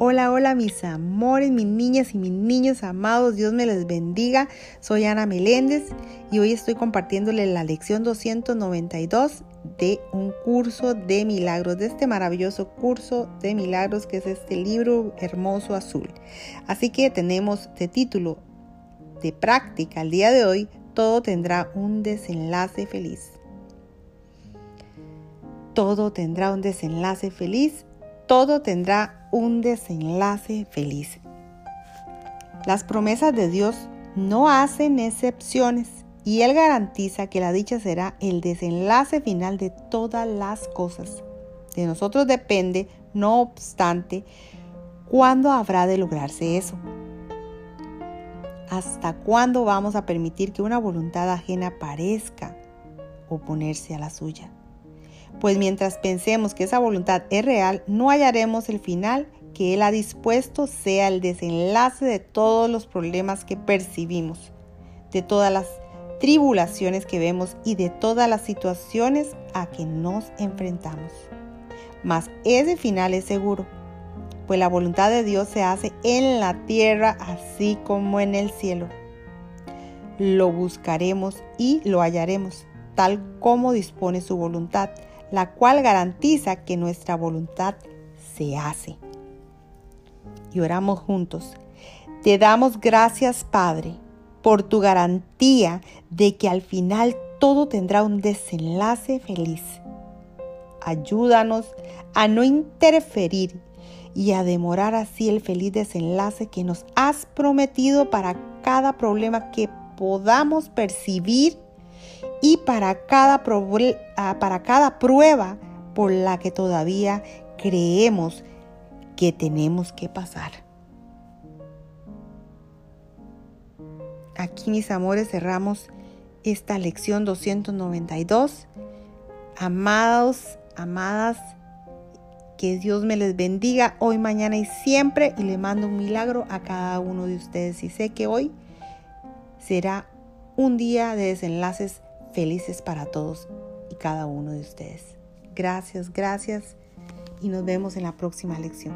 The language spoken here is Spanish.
Hola, hola mis amores, mis niñas y mis niños amados, Dios me les bendiga. Soy Ana Meléndez y hoy estoy compartiéndoles la lección 292 de un curso de milagros, de este maravilloso curso de milagros que es este libro hermoso azul. Así que tenemos de título de práctica el día de hoy, todo tendrá un desenlace feliz. Todo tendrá un desenlace feliz todo tendrá un desenlace feliz. Las promesas de Dios no hacen excepciones y Él garantiza que la dicha será el desenlace final de todas las cosas. De nosotros depende, no obstante, cuándo habrá de lograrse eso. ¿Hasta cuándo vamos a permitir que una voluntad ajena parezca oponerse a la suya? Pues mientras pensemos que esa voluntad es real, no hallaremos el final que Él ha dispuesto sea el desenlace de todos los problemas que percibimos, de todas las tribulaciones que vemos y de todas las situaciones a que nos enfrentamos. Mas ese final es seguro, pues la voluntad de Dios se hace en la tierra así como en el cielo. Lo buscaremos y lo hallaremos, tal como dispone su voluntad la cual garantiza que nuestra voluntad se hace. Y oramos juntos. Te damos gracias, Padre, por tu garantía de que al final todo tendrá un desenlace feliz. Ayúdanos a no interferir y a demorar así el feliz desenlace que nos has prometido para cada problema que podamos percibir y para cada, ah, para cada prueba por la que todavía creemos que tenemos que pasar. Aquí, mis amores, cerramos esta lección 292. Amados, amadas, que Dios me les bendiga hoy, mañana y siempre. Y le mando un milagro a cada uno de ustedes. Y sé que hoy será un día de desenlaces felices para todos y cada uno de ustedes. Gracias, gracias y nos vemos en la próxima lección.